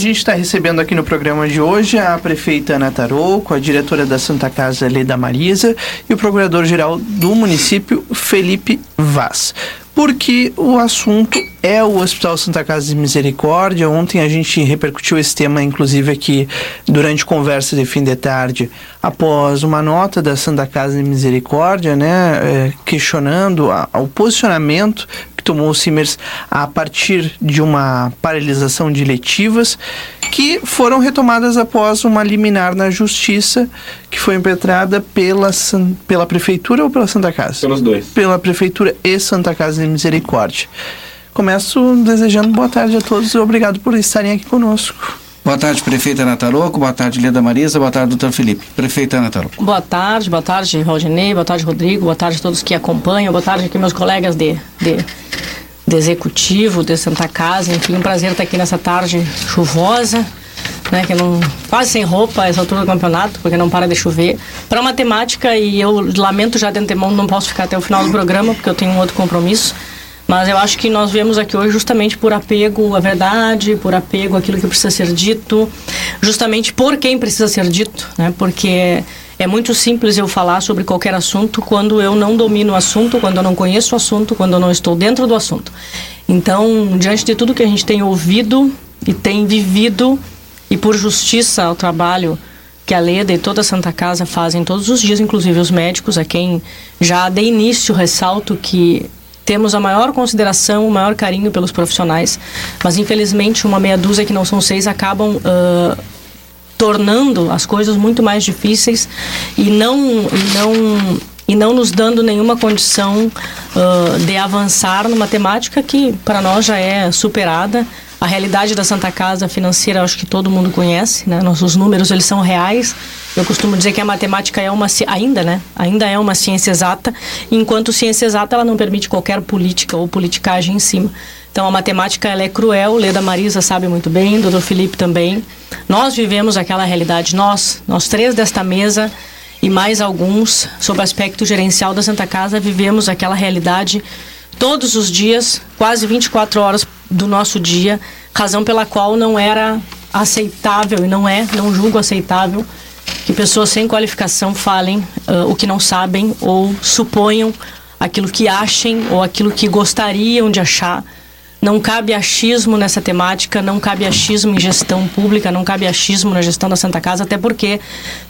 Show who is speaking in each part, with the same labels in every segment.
Speaker 1: A gente está recebendo aqui no programa de hoje a prefeita Ana Tarouco, a diretora da Santa Casa Leda Marisa e o procurador-geral do município, Felipe Vaz. Porque o assunto é o Hospital Santa Casa de Misericórdia. Ontem a gente repercutiu esse tema, inclusive, aqui durante conversa de fim de tarde, após uma nota da Santa Casa de Misericórdia, né, eh, questionando a, o posicionamento tomou o Simers a partir de uma paralisação de letivas que foram retomadas após uma liminar na justiça que foi impetrada pela, pela prefeitura ou pela Santa Casa?
Speaker 2: Pelos dois.
Speaker 1: Pela prefeitura e Santa Casa de Misericórdia. Começo desejando boa tarde a todos e obrigado por estarem aqui conosco.
Speaker 3: Boa tarde, prefeita Ana Taroco. Boa tarde, Leda Marisa. Boa tarde, doutor Felipe. Prefeita Ana Taroco.
Speaker 4: Boa tarde, boa tarde, Rodinei. Boa tarde, Rodrigo. Boa tarde a todos que acompanham. Boa tarde aqui, meus colegas de, de, de executivo, de Santa Casa. Enfim, um prazer estar aqui nessa tarde chuvosa. Né, que não quase sem roupa essa altura do campeonato, porque não para de chover. Para matemática, e eu lamento já de antemão, não posso ficar até o final do programa, porque eu tenho um outro compromisso. Mas eu acho que nós viemos aqui hoje justamente por apego à verdade, por apego àquilo que precisa ser dito, justamente por quem precisa ser dito, né? Porque é muito simples eu falar sobre qualquer assunto quando eu não domino o assunto, quando eu não conheço o assunto, quando eu não estou dentro do assunto. Então, diante de tudo que a gente tem ouvido e tem vivido, e por justiça ao trabalho que a Leda e toda a Santa Casa fazem todos os dias, inclusive os médicos, a quem já de início ressalto que temos a maior consideração, o maior carinho pelos profissionais, mas infelizmente uma meia dúzia que não são seis acabam uh, tornando as coisas muito mais difíceis e não não e não nos dando nenhuma condição uh, de avançar numa temática que para nós já é superada a realidade da Santa Casa financeira, acho que todo mundo conhece, né? Nossos números, eles são reais. Eu costumo dizer que a matemática é uma ainda, né? Ainda é uma ciência exata, enquanto ciência exata ela não permite qualquer política ou politicagem em cima. Então a matemática ela é cruel, Leda Marisa sabe muito bem, Doutor Felipe também. Nós vivemos aquela realidade, nós, nós três desta mesa e mais alguns, sob aspecto gerencial da Santa Casa, vivemos aquela realidade todos os dias, quase 24 horas do nosso dia, razão pela qual não era aceitável e não é, não julgo aceitável que pessoas sem qualificação falem uh, o que não sabem ou suponham aquilo que achem ou aquilo que gostariam de achar não cabe achismo nessa temática, não cabe achismo em gestão pública, não cabe achismo na gestão da Santa Casa, até porque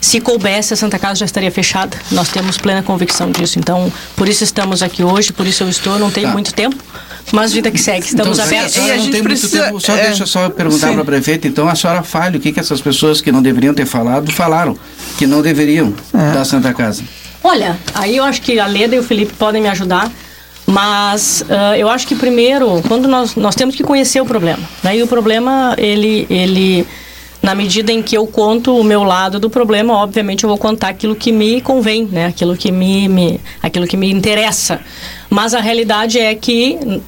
Speaker 4: se coubesse a Santa Casa já estaria fechada. Nós temos plena convicção disso. Então, por isso estamos aqui hoje, por isso eu estou, não tenho tá. muito tempo, mas vida que segue, estamos
Speaker 3: então,
Speaker 4: abertos.
Speaker 3: E a gente não precisa... Tempo, só é, deixa só perguntar para a prefeita, então a senhora fale o que, que essas pessoas que não deveriam ter falado, falaram, que não deveriam é. da Santa Casa.
Speaker 4: Olha, aí eu acho que a Leda e o Felipe podem me ajudar mas uh, eu acho que primeiro, quando nós, nós temos que conhecer o problema. Né? E o problema, ele, ele, na medida em que eu conto o meu lado do problema, obviamente eu vou contar aquilo que me convém, né? aquilo, que me, me, aquilo que me interessa. Mas a realidade é que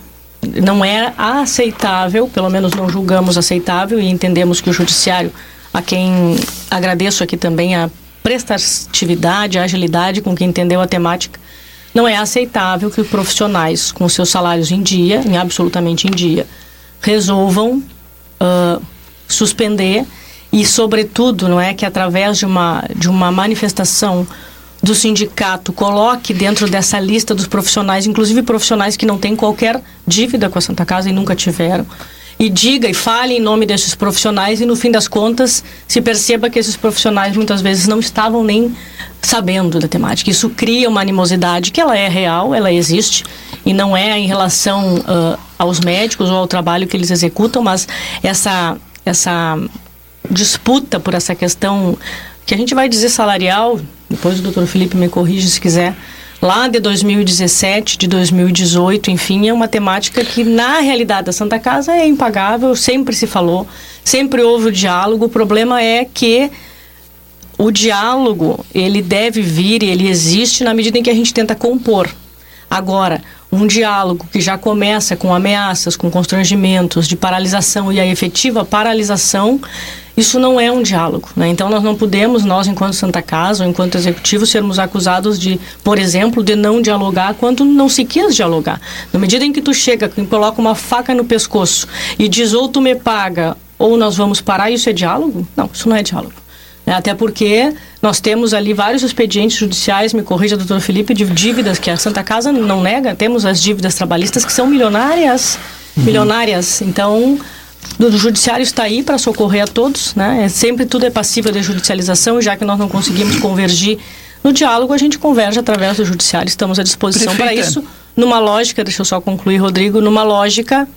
Speaker 4: não é aceitável, pelo menos não julgamos aceitável e entendemos que o judiciário, a quem agradeço aqui também a prestatividade, a agilidade com que entendeu a temática, não é aceitável que profissionais com seus salários em dia, em absolutamente em dia, resolvam uh, suspender e, sobretudo, não é que através de uma, de uma manifestação do sindicato coloque dentro dessa lista dos profissionais, inclusive profissionais que não têm qualquer dívida com a Santa Casa e nunca tiveram, e diga e fale em nome desses profissionais e no fim das contas se perceba que esses profissionais muitas vezes não estavam nem sabendo da temática. Isso cria uma animosidade que ela é real, ela existe e não é em relação uh, aos médicos ou ao trabalho que eles executam, mas essa essa disputa por essa questão que a gente vai dizer salarial, depois o doutor Felipe me corrige se quiser, lá de 2017, de 2018, enfim, é uma temática que na realidade da Santa Casa é impagável, sempre se falou, sempre houve o diálogo. O problema é que o diálogo, ele deve vir e ele existe na medida em que a gente tenta compor. Agora, um diálogo que já começa com ameaças, com constrangimentos de paralisação e a efetiva paralisação, isso não é um diálogo. Né? Então, nós não podemos, nós, enquanto Santa Casa ou enquanto executivo, sermos acusados de, por exemplo, de não dialogar quando não se quis dialogar. Na medida em que tu chega e coloca uma faca no pescoço e diz ou tu me paga ou nós vamos parar. Isso é diálogo? Não, isso não é diálogo. É, até porque nós temos ali vários expedientes judiciais, me corrija, doutor Felipe, de dívidas que a Santa Casa não nega. Temos as dívidas trabalhistas que são milionárias, uhum. milionárias. Então, o judiciário está aí para socorrer a todos, né? É, sempre tudo é passível de judicialização, e já que nós não conseguimos convergir no diálogo, a gente converge através do judiciário. Estamos à disposição para isso, numa lógica, deixa eu só concluir, Rodrigo, numa lógica,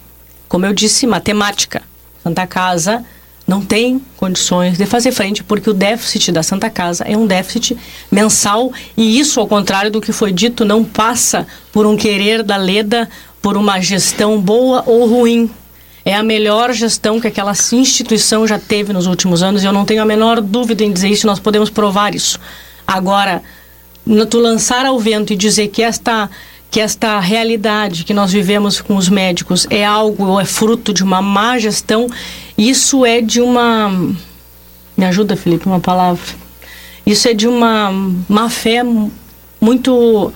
Speaker 4: como eu disse, matemática. Santa Casa não tem condições de fazer frente porque o déficit da Santa Casa é um déficit mensal e isso, ao contrário do que foi dito, não passa por um querer da Leda, por uma gestão boa ou ruim. É a melhor gestão que aquela instituição já teve nos últimos anos e eu não tenho a menor dúvida em dizer isso, nós podemos provar isso. Agora, tu lançar ao vento e dizer que esta que esta realidade que nós vivemos com os médicos é algo ou é fruto de uma má gestão, isso é de uma. Me ajuda, Felipe, uma palavra. Isso é de uma má fé muito.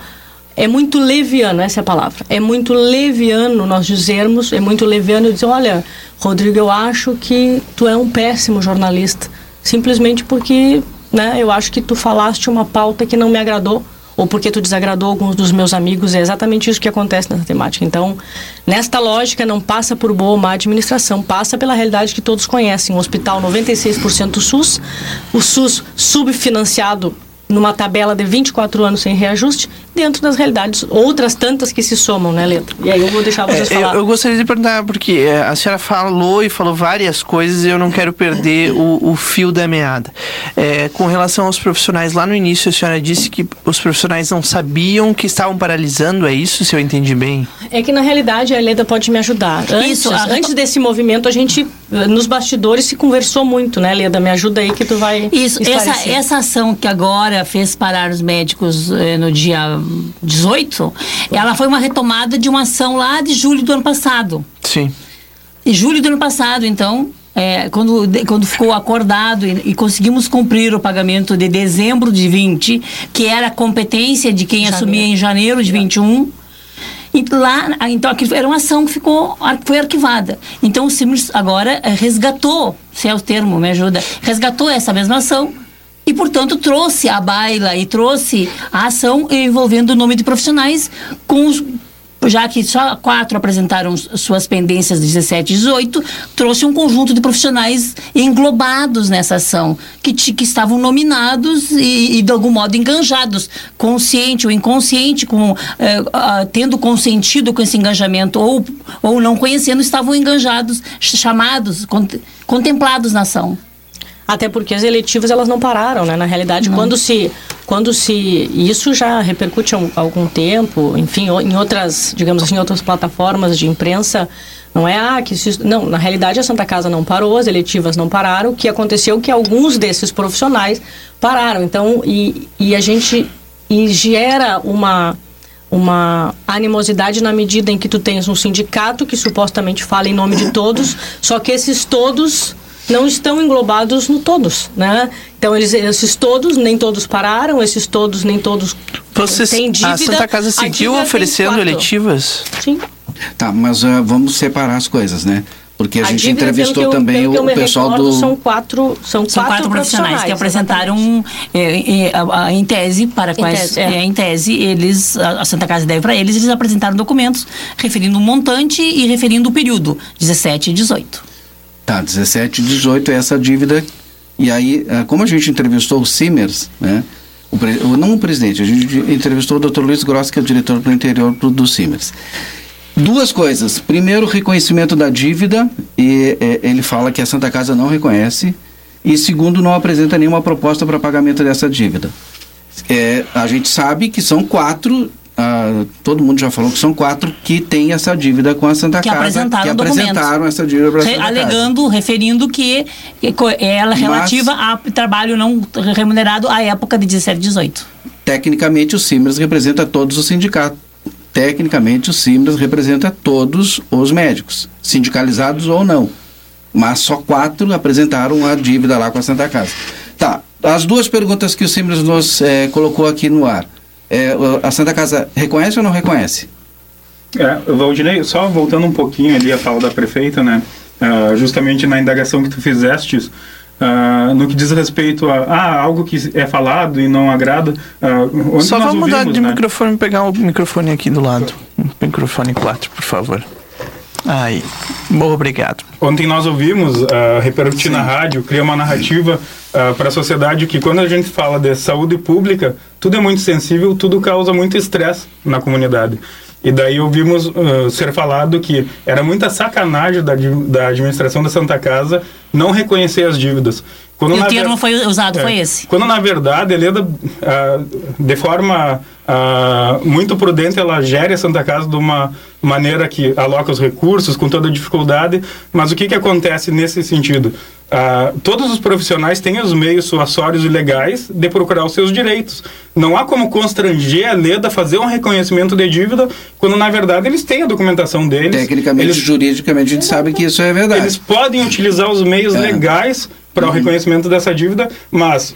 Speaker 4: É muito leviano, essa é a palavra. É muito leviano nós dizermos, é muito leviano dizer: olha, Rodrigo, eu acho que tu é um péssimo jornalista. Simplesmente porque né, eu acho que tu falaste uma pauta que não me agradou ou porque tu desagradou alguns dos meus amigos. É exatamente isso que acontece nessa temática. Então, nesta lógica, não passa por boa ou má administração, passa pela realidade que todos conhecem. O hospital 96% SUS, o SUS subfinanciado numa tabela de 24 anos sem reajuste, dentro das realidades, outras tantas que se somam, né, Leandro? E aí eu vou deixar vocês é, falar.
Speaker 1: Eu, eu, gostaria de perguntar, porque é, a senhora falou e falou várias coisas e eu não quero perder o, o fio da meada. É, com relação aos profissionais, lá no início a senhora disse que os profissionais não sabiam que estavam paralisando, é isso, se eu entendi bem?
Speaker 4: É que na realidade a Leda pode me ajudar. Antes, isso, a... antes desse movimento, a gente, nos bastidores, se conversou muito, né, Leda? Me ajuda aí que tu vai.
Speaker 2: Isso, essa, essa ação que agora fez parar os médicos eh, no dia 18, ela foi uma retomada de uma ação lá de julho do ano passado.
Speaker 1: Sim.
Speaker 2: Em julho do ano passado, então, é, quando, quando ficou acordado e, e, conseguimos cumprir o pagamento de dezembro de 20, que era a competência de quem janeiro. assumia em janeiro de 21. E lá, então, aquilo era uma ação que ficou, foi arquivada. Então, o Simers agora eh, resgatou, se é o termo, me ajuda, resgatou essa mesma ação e, portanto, trouxe a baila e trouxe a ação envolvendo o nome de profissionais com os já que só quatro apresentaram suas pendências 17 e 18, trouxe um conjunto de profissionais englobados nessa ação, que, que estavam nominados e, e, de algum modo enganjados, consciente ou inconsciente, com, eh, uh, tendo consentido com esse engajamento ou, ou não conhecendo, estavam enganjados, chamados, cont contemplados na ação.
Speaker 4: Até porque as eletivas elas não pararam, né? Na realidade, não. quando se quando se isso já repercute há algum tempo, enfim, em outras, digamos assim, outras plataformas de imprensa, não é ah que se, não, na realidade a Santa Casa não parou, as eletivas não pararam, o que aconteceu é que alguns desses profissionais pararam. Então, e, e a gente e gera uma uma animosidade na medida em que tu tens um sindicato que supostamente fala em nome de todos, só que esses todos não estão englobados no todos, né? Então eles, esses todos nem todos pararam, esses todos nem todos
Speaker 1: Vocês, têm dívida. A Santa Casa seguiu oferecendo eletivas?
Speaker 4: Sim.
Speaker 3: Tá, mas uh, vamos separar as coisas, né? Porque a, a gente entrevistou eu, também o, pessoal do.
Speaker 4: São quatro, são,
Speaker 2: são quatro, quatro profissionais, que apresentaram é, é, em tese, para quais. Em tese, é. em tese eles, a Santa Casa deve para eles, eles apresentaram documentos referindo o montante e referindo o período, 17 e 18.
Speaker 3: Tá, 17 e 18 é essa dívida. E aí, ah, como a gente entrevistou o Simers, né? O, não o presidente, a gente entrevistou o Dr. Luiz Gross, que é o diretor do interior do, do Simers. Duas coisas. Primeiro, reconhecimento da dívida, e é, ele fala que a Santa Casa não reconhece. E segundo, não apresenta nenhuma proposta para pagamento dessa dívida. É, a gente sabe que são quatro ah, todo mundo já falou que são quatro que têm essa dívida com a Santa
Speaker 2: que
Speaker 3: Casa.
Speaker 2: Apresentaram
Speaker 3: que
Speaker 2: apresentaram
Speaker 3: essa dívida para a Santa
Speaker 2: Alegando,
Speaker 3: Casa.
Speaker 2: referindo que ela é relativa Mas, a trabalho não remunerado à época de 17 e 18.
Speaker 3: Tecnicamente, o Simers representa todos os sindicatos. Tecnicamente, o Simers representa todos os médicos, sindicalizados ou não. Mas só quatro apresentaram a dívida lá com a Santa Casa. Tá, as duas perguntas que o Simers nos eh, colocou aqui no ar. É, a Santa Casa reconhece ou não reconhece?
Speaker 5: É, Valdinei, só voltando um pouquinho ali a fala da prefeita, né? uh, justamente na indagação que tu fizeste, Uh, no que diz respeito a ah, algo que é falado e não agrada.
Speaker 1: Uh, Só vamos mudar de né? microfone, pegar o microfone aqui do lado. Microfone 4, por favor. Ai, obrigado.
Speaker 5: Ontem nós ouvimos uh, repercutir na rádio, criar uma narrativa uh, para a sociedade que quando a gente fala de saúde pública, tudo é muito sensível, tudo causa muito estresse na comunidade. E daí ouvimos uh, ser falado que era muita sacanagem da, da administração da Santa Casa não reconhecer as dívidas.
Speaker 2: Quando e o termo ver... foi usado, é, foi esse.
Speaker 5: Quando na verdade, Helena, uh, de forma uh, muito prudente, ela gere a Santa Casa de uma maneira que aloca os recursos com toda dificuldade, mas o que, que acontece nesse sentido? Uh, todos os profissionais têm os meios suassórios e legais de procurar os seus direitos. Não há como constranger a Leda a fazer um reconhecimento de dívida quando, na verdade, eles têm a documentação deles.
Speaker 3: Tecnicamente,
Speaker 5: eles,
Speaker 3: juridicamente, a gente sabe que isso é verdade.
Speaker 5: Eles podem utilizar os meios é. legais para uhum. o reconhecimento dessa dívida, mas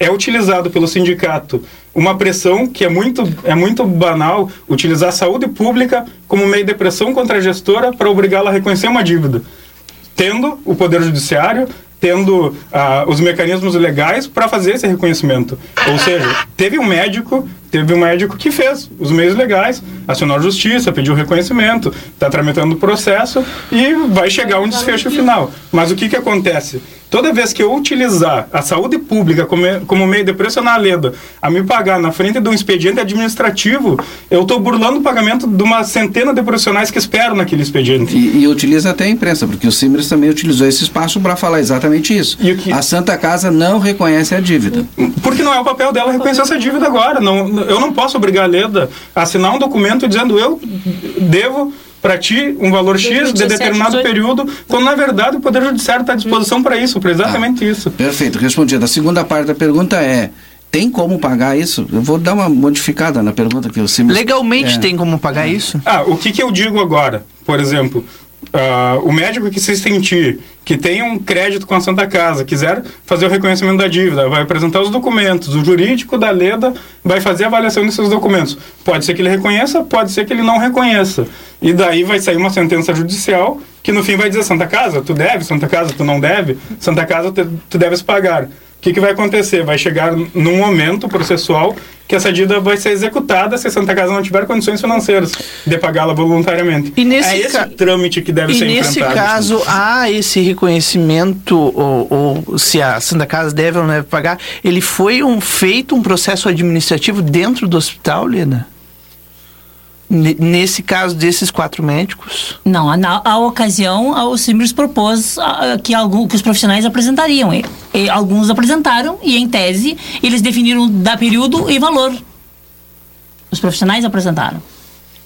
Speaker 5: é utilizado pelo sindicato uma pressão que é muito, é muito banal utilizar a saúde pública como meio de pressão contra a gestora para obrigá-la a reconhecer uma dívida tendo o Poder Judiciário, tendo ah, os mecanismos legais para fazer esse reconhecimento. Ou seja, teve um médico, teve um médico que fez os meios legais, acionou a justiça, pediu reconhecimento, está tramitando o processo e vai chegar um desfecho final. Mas o que, que acontece? Toda vez que eu utilizar a saúde pública como, como meio de pressionar a Leda a me pagar na frente de um expediente administrativo, eu estou burlando o pagamento de uma centena de profissionais que esperam naquele expediente.
Speaker 3: E, e utiliza até a imprensa, porque o Simers também utilizou esse espaço para falar exatamente isso. Que... A Santa Casa não reconhece a dívida.
Speaker 5: Porque não é o papel dela reconhecer essa dívida agora. Não, eu não posso obrigar a Leda a assinar um documento dizendo eu devo para ti um valor X de determinado 18. período, quando na verdade o Poder Judiciário está à disposição para isso, para exatamente ah, isso.
Speaker 3: Perfeito, respondido. A segunda parte da pergunta é. Tem como pagar isso? Eu vou dar uma modificada na pergunta que você me...
Speaker 1: Legalmente é. tem como pagar isso?
Speaker 5: Ah, o que, que eu digo agora? Por exemplo, Uh, o médico que se sentir que tem um crédito com a Santa Casa, quiser fazer o reconhecimento da dívida, vai apresentar os documentos, o jurídico da Leda vai fazer a avaliação desses documentos. Pode ser que ele reconheça, pode ser que ele não reconheça. E daí vai sair uma sentença judicial que no fim vai dizer Santa Casa, tu deve, Santa Casa, tu não deve, Santa Casa, tu, tu deves pagar. O que, que vai acontecer? Vai chegar num momento processual que essa dívida vai ser executada se a Santa Casa não tiver condições financeiras de pagá-la voluntariamente.
Speaker 1: E nesse
Speaker 5: é esse trâmite que deve
Speaker 1: e
Speaker 5: ser
Speaker 1: enfrentado. E nesse caso, há esse reconhecimento, ou, ou, se a Santa Casa deve ou não deve pagar, ele foi um, feito um processo administrativo dentro do hospital, Lena? Nesse caso desses quatro médicos?
Speaker 2: Não, na a ocasião, o Simbris propôs que, algum, que os profissionais apresentariam. E, e, alguns apresentaram e, em tese, eles definiram da período e valor. Os profissionais apresentaram.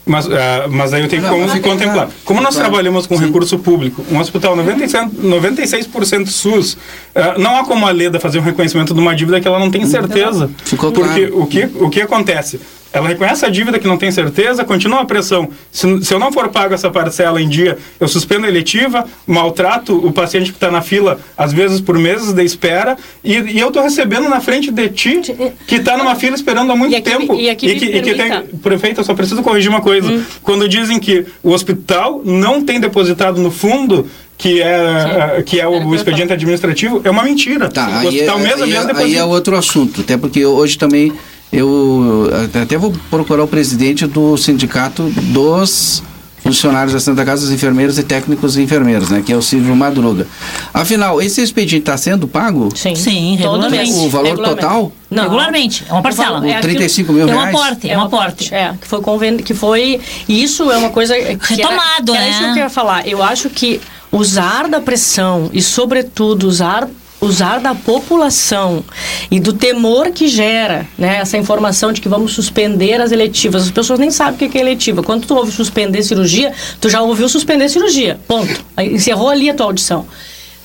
Speaker 5: Mas, uh, mas aí eu tenho como contemplar. Como nós trabalhamos com Sim. recurso público, um hospital 96%, 96% SUS, uh, não há como a Leda fazer um reconhecimento de uma dívida que ela não tem certeza. Ficou Porque claro. o, que, o que acontece? Ela reconhece a dívida que não tem certeza, continua a pressão. Se, se eu não for pago essa parcela em dia, eu suspendo a eletiva, maltrato o paciente que está na fila, às vezes por meses de espera, e, e eu estou recebendo na frente de ti, que está numa fila esperando há muito
Speaker 4: e aqui,
Speaker 5: tempo.
Speaker 4: E, aqui
Speaker 5: e que,
Speaker 4: e que
Speaker 5: tem. Prefeito, eu só preciso corrigir uma coisa. Hum. Quando dizem que o hospital não tem depositado no fundo que é, Sim. que é o, o expediente administrativo, é uma mentira.
Speaker 3: Tá, o hospital é, mesmo, aí, mesmo é, aí é outro assunto, até porque hoje também eu até vou procurar o presidente do sindicato dos funcionários da Santa Casa, os enfermeiros e técnicos e enfermeiros, né? Que é o Silvio Madruga. Afinal, esse expediente está sendo pago?
Speaker 2: Sim, Sim regularmente.
Speaker 3: O valor total?
Speaker 2: Não, regularmente. É uma parcela.
Speaker 3: O, é 35 mil
Speaker 2: reais?
Speaker 3: É
Speaker 2: uma porte, é, uma porte.
Speaker 4: É, que foi convênio, que foi... Isso é uma coisa... Que
Speaker 2: Retomado,
Speaker 4: era, que
Speaker 2: né?
Speaker 4: isso que eu queria falar. Eu acho que usar da pressão e, sobretudo, usar usar da população e do temor que gera né, essa informação de que vamos suspender as eletivas. As pessoas nem sabem o que é eletiva. Quando tu ouve suspender cirurgia, tu já ouviu suspender cirurgia. Ponto. Encerrou ali a tua audição.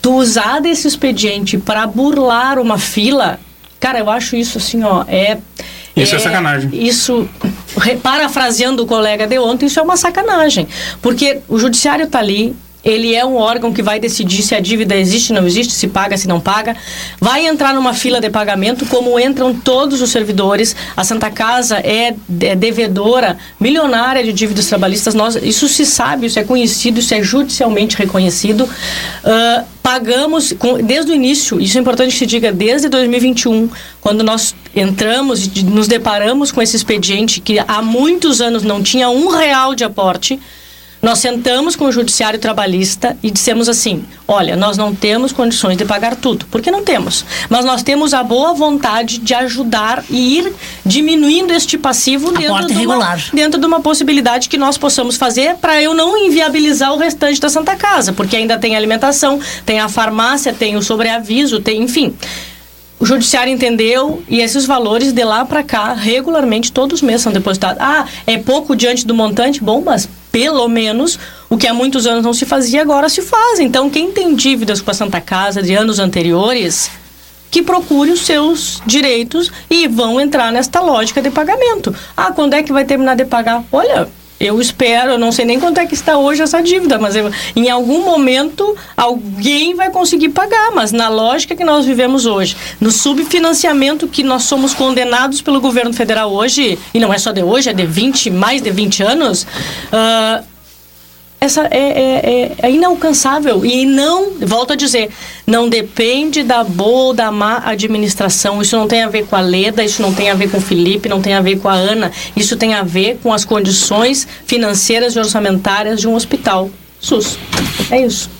Speaker 4: Tu usar desse expediente para burlar uma fila, cara, eu acho isso assim, ó, é.
Speaker 5: Isso é, é sacanagem.
Speaker 4: Isso, parafraseando o colega de ontem, isso é uma sacanagem. Porque o judiciário está ali, ele é um órgão que vai decidir se a dívida existe, não existe, se paga, se não paga. Vai entrar numa fila de pagamento, como entram todos os servidores. A Santa Casa é, é devedora milionária de dívidas trabalhistas. Nós, isso se sabe, isso é conhecido, isso é judicialmente reconhecido. Uh, pagamos com, desde o início, isso é importante que se diga, desde 2021, quando nós entramos nos deparamos com esse expediente que há muitos anos não tinha um real de aporte nós sentamos com o Judiciário Trabalhista e dissemos assim: olha, nós não temos condições de pagar tudo, porque não temos. Mas nós temos a boa vontade de ajudar e ir diminuindo este passivo dentro, de uma, dentro de uma possibilidade que nós possamos fazer para eu não inviabilizar o restante da Santa Casa, porque ainda tem alimentação, tem a farmácia, tem o sobreaviso, tem, enfim. O judiciário entendeu e esses valores de lá para cá, regularmente, todos os meses são depositados. Ah, é pouco diante do montante? Bom, mas pelo menos o que há muitos anos não se fazia, agora se faz. Então, quem tem dívidas com a Santa Casa de anos anteriores, que procure os seus direitos e vão entrar nesta lógica de pagamento. Ah, quando é que vai terminar de pagar? Olha, eu espero, eu não sei nem quanto é que está hoje essa dívida, mas eu, em algum momento alguém vai conseguir pagar. Mas na lógica que nós vivemos hoje, no subfinanciamento que nós somos condenados pelo governo federal hoje, e não é só de hoje, é de 20, mais de 20 anos, uh, essa é, é, é, é, inalcançável e não, volto a dizer, não depende da boa ou da má administração. Isso não tem a ver com a Leda, isso não tem a ver com o Felipe, não tem a ver com a Ana. Isso tem a ver com as condições financeiras e orçamentárias de um hospital. SUS. É isso.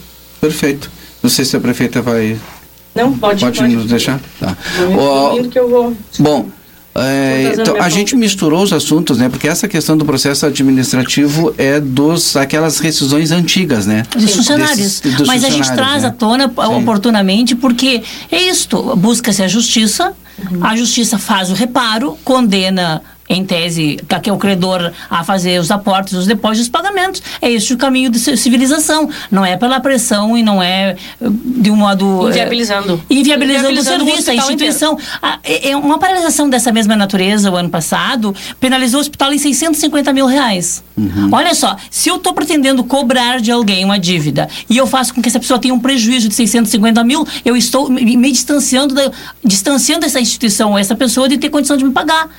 Speaker 3: Perfeito. Não sei se a prefeita vai.
Speaker 4: Não, pode.
Speaker 3: Pode, pode. nos deixar? Tá.
Speaker 4: Eu que eu vou.
Speaker 3: Bom, é, então, a gente misturou os assuntos, né? Porque essa questão do processo administrativo é dos aquelas rescisões antigas, né?
Speaker 2: Dos funcionários. Desses, dos
Speaker 3: Mas
Speaker 2: funcionários, a gente traz né? à tona Sim. oportunamente porque é isto, busca-se a justiça, uhum. a justiça faz o reparo, condena em tese, que é o credor a fazer os aportes, os depósitos, os pagamentos. É esse o caminho de civilização. Não é pela pressão e não é eh, de um modo...
Speaker 4: Eh, inviabilizando.
Speaker 2: É, inviabilizando, inviabilizando o serviço, a instituição. A, é, é uma paralisação dessa mesma natureza, o ano passado, penalizou o hospital em 650 mil reais. Uhum. Olha só, se eu estou pretendendo cobrar de alguém uma dívida e eu faço com que essa pessoa tenha um prejuízo de 650 mil, eu estou me distanciando, da, distanciando essa instituição, essa pessoa de ter condição de me pagar.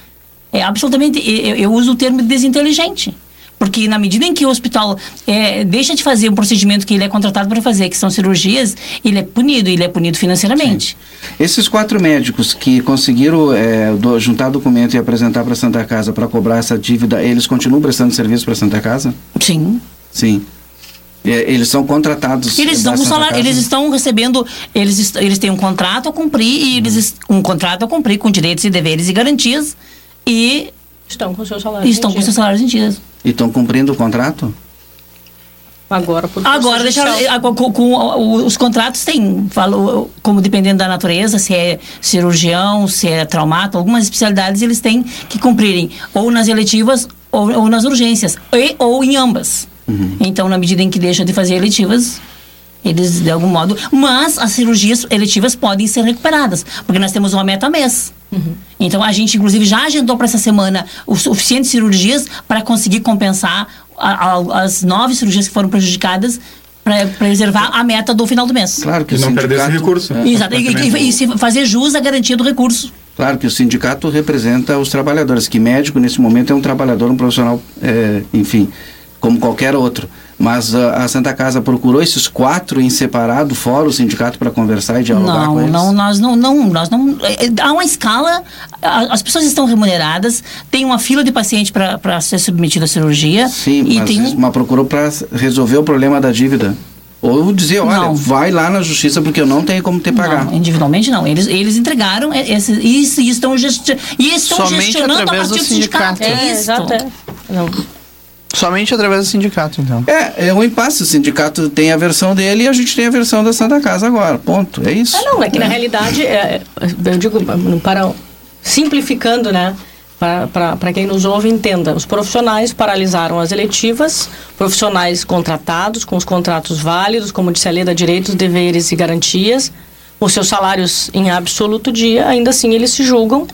Speaker 2: É absolutamente. Eu, eu uso o termo desinteligente. Porque na medida em que o hospital é, deixa de fazer um procedimento que ele é contratado para fazer, que são cirurgias, ele é punido, ele é punido financeiramente.
Speaker 3: Sim. Esses quatro médicos que conseguiram é, do, juntar documento e apresentar para a Santa Casa para cobrar essa dívida, eles continuam prestando serviço para a Santa Casa?
Speaker 2: Sim.
Speaker 3: Sim. É, eles são contratados.
Speaker 2: Eles estão, salário, eles estão recebendo, eles, eles têm um contrato a cumprir e eles um contrato a cumprir com direitos e deveres e garantias e
Speaker 4: estão com seus salários
Speaker 2: estão com seus salários em dias.
Speaker 3: E estão cumprindo o contrato?
Speaker 4: Agora, por
Speaker 2: agora deixa, com, com, os contratos tem, falo, como dependendo da natureza, se é cirurgião, se é traumato, algumas especialidades eles têm que cumprirem ou nas eletivas ou, ou nas urgências, e, ou em ambas. Uhum. Então, na medida em que deixa de fazer eletivas, eles de algum modo. Mas as cirurgias eletivas podem ser recuperadas, porque nós temos uma meta mês. Uhum. Então a gente, inclusive, já agendou para essa semana o suficiente cirurgias para conseguir compensar a, a, as nove cirurgias que foram prejudicadas para preservar a meta do final do mês.
Speaker 5: Claro que e não perder esse recurso.
Speaker 2: É. Exato, e, e, e, se fazer jus à garantia do recurso.
Speaker 3: Claro que o sindicato representa os trabalhadores, que médico nesse momento é um trabalhador, um profissional, é, enfim, como qualquer outro. Mas a, a, Santa Casa procurou esses quatro em separado, fora o sindicato, para conversar e dialogar
Speaker 2: não,
Speaker 3: com eles?
Speaker 2: Não, nós não, não, nós não. É, é, há uma escala, as pessoas estão remuneradas, tem uma fila de paciente para ser submetido à cirurgia.
Speaker 3: Sim,
Speaker 2: e
Speaker 3: mas,
Speaker 2: tem...
Speaker 3: mas procurou para resolver o problema da dívida. Ou dizer, olha, não. vai lá na justiça porque eu não tenho como te pagar.
Speaker 2: Não, individualmente não. Eles, eles entregaram esse, isso e estão, gesti e estão
Speaker 1: Somente
Speaker 2: gestionando a partir do sindicato.
Speaker 1: sindicato.
Speaker 2: É, é, exato. É.
Speaker 1: Somente através do sindicato, então.
Speaker 3: É, é um impasse. O sindicato tem a versão dele e a gente tem a versão da Santa Casa agora. Ponto. É isso.
Speaker 4: É, não, é que é. na realidade, é, eu digo, para, simplificando, né? Para quem nos ouve, entenda. Os profissionais paralisaram as eletivas, profissionais contratados, com os contratos válidos, como disse a lei, da direitos, deveres e garantias, os seus salários em absoluto dia, ainda assim eles se julgam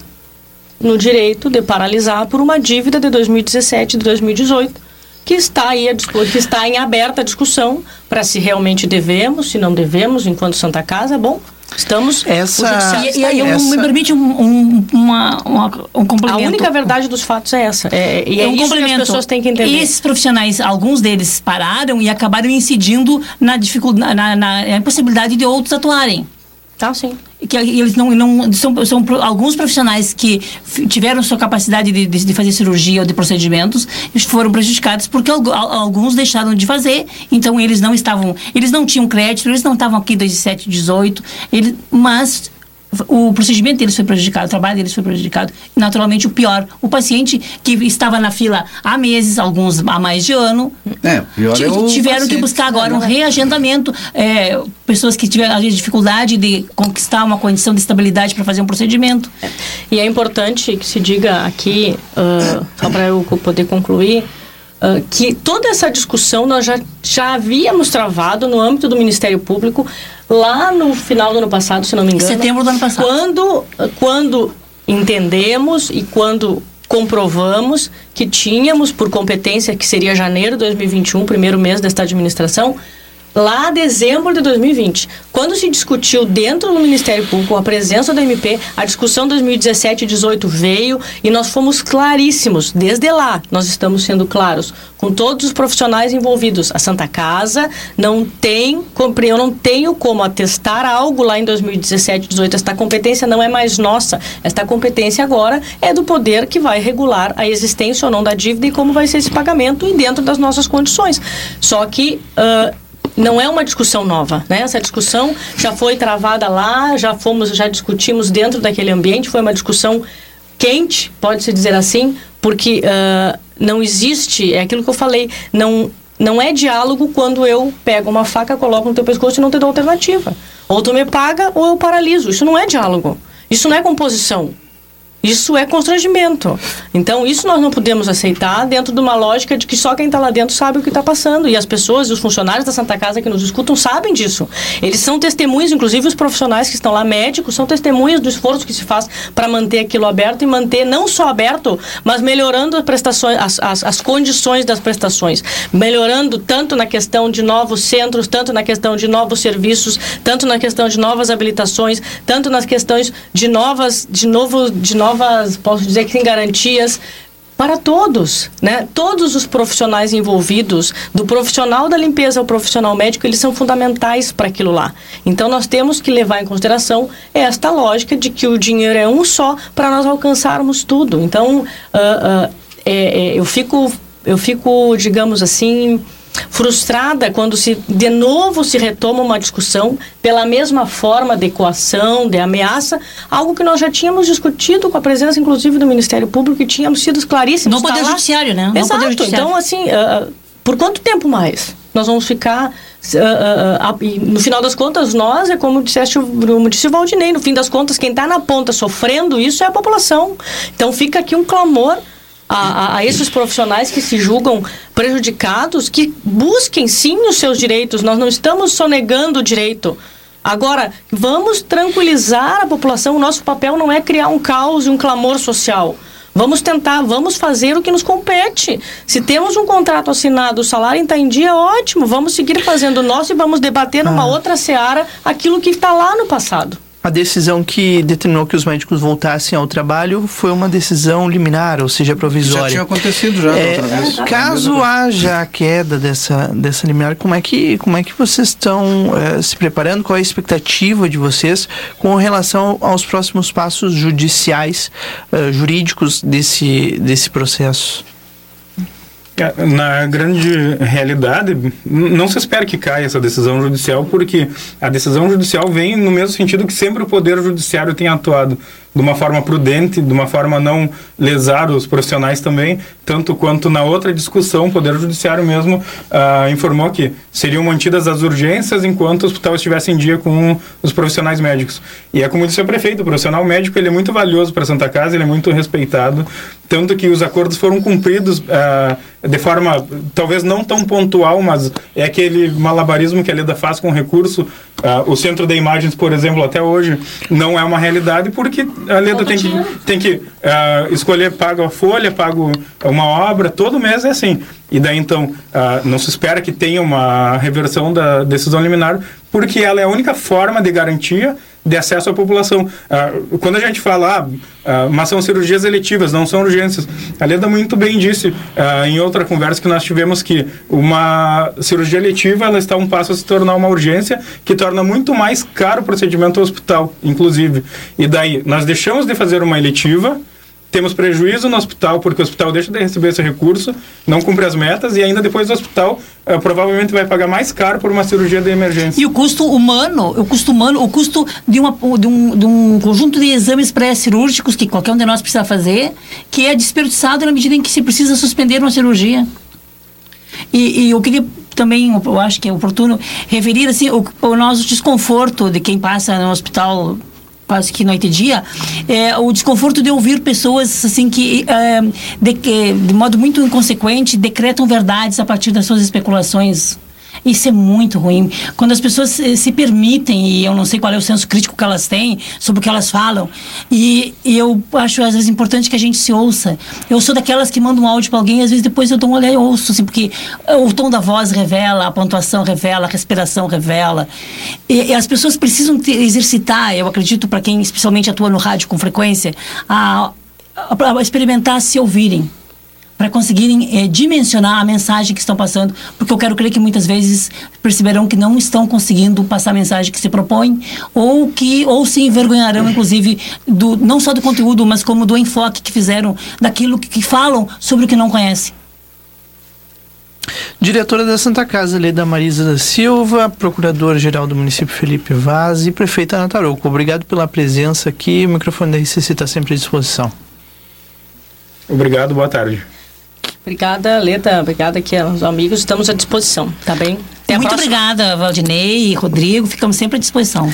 Speaker 4: no direito de paralisar por uma dívida de 2017 e de 2018 que está aí a, que está em aberta a discussão para se realmente devemos, se não devemos, enquanto Santa Casa, bom, Estamos.
Speaker 1: Essa.
Speaker 2: E, e aí, eu,
Speaker 1: essa...
Speaker 2: me permite um, um, uma, uma, um complemento.
Speaker 4: A única verdade dos fatos é essa. É, e é,
Speaker 2: um
Speaker 4: isso que as pessoas têm que entender.
Speaker 2: Esses profissionais, alguns deles pararam e acabaram incidindo na dificuldade, na, na, na impossibilidade de outros atuarem.
Speaker 4: Tá, sim.
Speaker 2: Que eles não, não são, são alguns profissionais que tiveram sua capacidade de, de, de, fazer cirurgia ou de procedimentos foram prejudicados porque alguns deixaram de fazer, então eles não estavam, eles não tinham crédito, eles não estavam aqui 17, 18, ele, mas o procedimento deles foi prejudicado, o trabalho deles foi prejudicado. E, naturalmente, o pior, o paciente que estava na fila há meses, alguns há mais de ano,
Speaker 3: é, pior é o
Speaker 2: tiveram
Speaker 3: paciente.
Speaker 2: que buscar agora um reagendamento. É, pessoas que tiveram, vezes, dificuldade de conquistar uma condição de estabilidade para fazer um procedimento.
Speaker 4: E é importante que se diga aqui, uh, só para eu poder concluir, Uh, que toda essa discussão nós já, já havíamos travado no âmbito do Ministério Público lá no final do ano passado, se não me engano.
Speaker 2: Setembro do ano passado.
Speaker 4: Quando, quando entendemos e quando comprovamos que tínhamos, por competência, que seria janeiro de 2021, primeiro mês desta administração, lá dezembro de 2020. Quando se discutiu dentro do Ministério Público a presença do MP, a discussão 2017 e 18 veio e nós fomos claríssimos. Desde lá, nós estamos sendo claros com todos os profissionais envolvidos. A Santa Casa não tem, eu não tenho como atestar algo lá em 2017, 18. Esta competência não é mais nossa. Esta competência agora é do poder que vai regular a existência ou não da dívida e como vai ser esse pagamento e dentro das nossas condições. Só que uh, não é uma discussão nova, né? Essa discussão já foi travada lá, já fomos, já discutimos dentro daquele ambiente, foi uma discussão quente, pode-se dizer assim, porque uh, não existe, é aquilo que eu falei, não, não é diálogo quando eu pego uma faca, coloco no teu pescoço e não te dou alternativa. Ou tu me paga ou eu paraliso. Isso não é diálogo. Isso não é composição. Isso é constrangimento. Então, isso nós não podemos aceitar dentro de uma lógica de que só quem está lá dentro sabe o que está passando. E as pessoas, os funcionários da Santa Casa que nos escutam, sabem disso. Eles são testemunhas, inclusive os profissionais que estão lá, médicos, são testemunhas do esforço que se faz para manter aquilo aberto e manter não só aberto, mas melhorando as prestações, as, as, as condições das prestações. Melhorando tanto na questão de novos centros, tanto na questão de novos serviços, tanto na questão de novas habilitações, tanto nas questões de novas, de novo, de novos novas, posso dizer que tem garantias para todos, né? Todos os profissionais envolvidos, do profissional da limpeza ao profissional médico, eles são fundamentais para aquilo lá. Então nós temos que levar em consideração esta lógica de que o dinheiro é um só para nós alcançarmos tudo. Então uh, uh, é, é, eu fico, eu fico, digamos assim, frustrada quando se de novo se retoma uma discussão pela mesma forma de equação, de ameaça, algo que nós já tínhamos discutido com a presença inclusive do Ministério Público e tínhamos sido claríssimos.
Speaker 2: No Poder lá. Judiciário, né?
Speaker 4: Exato.
Speaker 2: Poder Judiciário.
Speaker 4: Então, assim, uh, por quanto tempo mais? Nós vamos ficar. Uh, uh, no final das contas, nós, é como, disseste, como disse o Valdinei, no fim das contas, quem está na ponta sofrendo isso é a população. Então fica aqui um clamor a, a, esses profissionais que se julgam prejudicados, que busquem sim os seus direitos. Nós não estamos sonegando o direito. Agora, vamos tranquilizar a população. O nosso papel não é criar um caos e um clamor social. Vamos tentar, vamos fazer o que nos compete. Se temos um contrato assinado, o salário está em dia, ótimo. Vamos seguir fazendo o nosso e vamos debater numa ah. outra seara aquilo que está lá no passado.
Speaker 1: A decisão que determinou que os médicos voltassem ao trabalho foi uma decisão liminar, ou seja, provisória. Já
Speaker 3: tinha acontecido já é, outra vez.
Speaker 1: Caso haja a queda dessa, dessa liminar, como é que, como é que vocês estão é, se preparando? Qual é a expectativa de vocês com relação aos próximos passos judiciais, uh, jurídicos desse, desse processo?
Speaker 5: Na grande realidade, não se espera que caia essa decisão judicial, porque a decisão judicial vem no mesmo sentido que sempre o Poder Judiciário tem atuado de uma forma prudente, de uma forma não lesar os profissionais também, tanto quanto na outra discussão, o Poder Judiciário mesmo uh, informou que seriam mantidas as urgências enquanto o hospital estivesse em dia com os profissionais médicos. E é como disse o prefeito, o profissional médico ele é muito valioso para Santa Casa, ele é muito respeitado, tanto que os acordos foram cumpridos uh, de forma talvez não tão pontual, mas é aquele malabarismo que a Leda faz com recurso. Uh, o centro de imagens, por exemplo, até hoje não é uma realidade porque a Leda tem que, tem que uh, escolher, paga a folha, paga uma obra, todo mês é assim. E daí, então, uh, não se espera que tenha uma reversão da decisão liminar, porque ela é a única forma de garantia de acesso à população. Uh, quando a gente fala, ah, uh, mas são cirurgias eletivas, não são urgências, a Leda muito bem disse uh, em outra conversa que nós tivemos que uma cirurgia eletiva ela está um passo a se tornar uma urgência, que torna muito mais caro o procedimento hospital, inclusive. E daí, nós deixamos de fazer uma eletiva temos prejuízo no hospital porque o hospital deixa de receber esse recurso, não cumpre as metas e ainda depois o hospital uh, provavelmente vai pagar mais caro por uma cirurgia de emergência.
Speaker 2: E o custo humano, o custo humano, o custo de, uma, de, um, de um conjunto de exames pré-cirúrgicos que qualquer um de nós precisa fazer, que é desperdiçado na medida em que se precisa suspender uma cirurgia. E, e eu queria também, eu acho que é oportuno referir assim, o, o nosso desconforto de quem passa no hospital quase que noite e dia, é, o desconforto de ouvir pessoas assim que, é, de, de modo muito inconsequente, decretam verdades a partir das suas especulações isso é muito ruim. Quando as pessoas se, permitem, e eu não sei qual é o senso crítico que elas têm sobre o que elas falam, e, e, eu acho às vezes importante que a gente se ouça. Eu sou daquelas que mandam um áudio para alguém, e às vezes depois eu dou um olhar e ouço, assim, porque o tom da voz revela, a pontuação revela, a respiração revela. E, e as pessoas precisam ter, exercitar, eu acredito, para quem especialmente atua no rádio com frequência, a, a, a experimentar se ouvirem para conseguirem é, dimensionar a mensagem que estão passando, porque eu quero crer que muitas vezes perceberão que não estão conseguindo passar a mensagem que se propõe, ou que ou se envergonharão, inclusive, do, não só do conteúdo, mas como do enfoque que fizeram daquilo que, que falam sobre o que não conhecem.
Speaker 1: Diretora da Santa Casa, Leda Marisa da Silva, Procurador-Geral do município Felipe Vaz e Prefeita Nataroco. Obrigado pela presença aqui. O microfone da RCC está sempre à disposição.
Speaker 5: Obrigado, boa tarde.
Speaker 4: Obrigada, Leta. Obrigada aqui aos amigos. Estamos à disposição, tá bem?
Speaker 2: Até Muito obrigada, Valdinei e Rodrigo. Ficamos sempre à disposição.